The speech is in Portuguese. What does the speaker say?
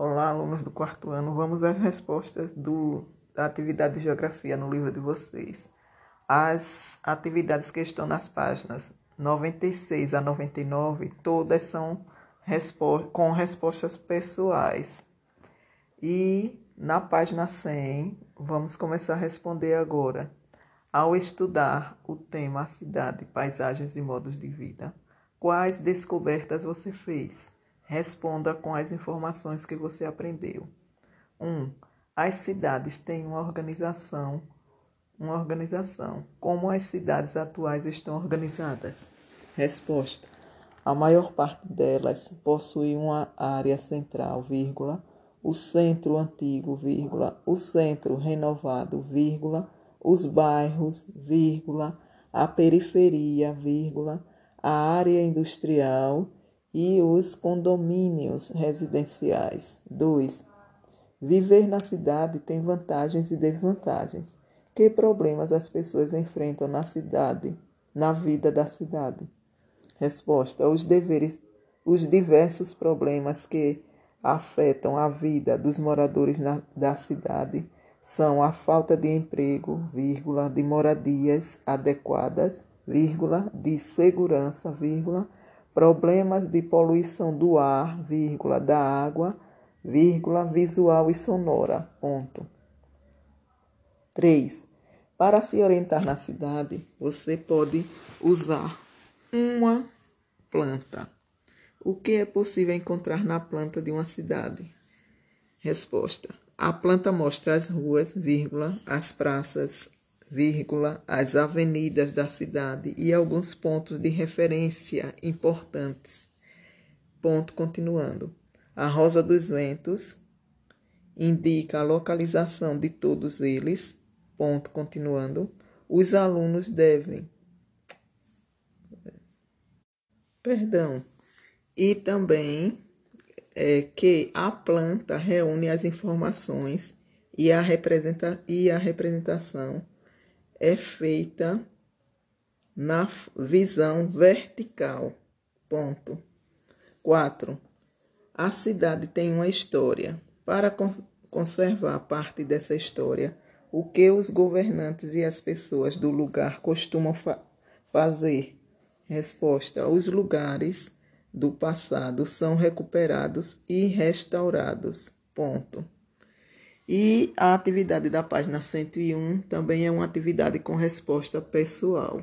Olá, alunos do quarto ano. Vamos às respostas do, da atividade de geografia no livro de vocês. As atividades que estão nas páginas 96 a 99, todas são respo com respostas pessoais. E na página 100, vamos começar a responder agora. Ao estudar o tema cidade, paisagens e modos de vida, quais descobertas você fez? Responda com as informações que você aprendeu. 1. Um, as cidades têm uma organização, uma organização. Como as cidades atuais estão organizadas? Resposta: A maior parte delas possui uma área central, vírgula, o centro antigo, vírgula, o centro renovado, vírgula, os bairros, vírgula, a periferia, vírgula, a área industrial e os condomínios residenciais. 2. Viver na cidade tem vantagens e desvantagens. Que problemas as pessoas enfrentam na cidade, na vida da cidade? Resposta: os deveres, os diversos problemas que afetam a vida dos moradores na, da cidade são a falta de emprego, vírgula, de moradias adequadas, vírgula, de segurança, vírgula, problemas de poluição do ar, vírgula, da água, vírgula, visual e sonora. Ponto. 3. Para se orientar na cidade, você pode usar uma planta. O que é possível encontrar na planta de uma cidade? Resposta: A planta mostra as ruas, vírgula, as praças, vírgula, as avenidas da cidade e alguns pontos de referência importantes. Ponto continuando. A Rosa dos Ventos indica a localização de todos eles. Ponto continuando. Os alunos devem. Perdão. E também é, que a planta reúne as informações e a, representa e a representação é feita na visão vertical. Ponto. 4. A cidade tem uma história. Para conservar parte dessa história, o que os governantes e as pessoas do lugar costumam fa fazer? Resposta: os lugares do passado são recuperados e restaurados. Ponto. E a atividade da página 101 também é uma atividade com resposta pessoal.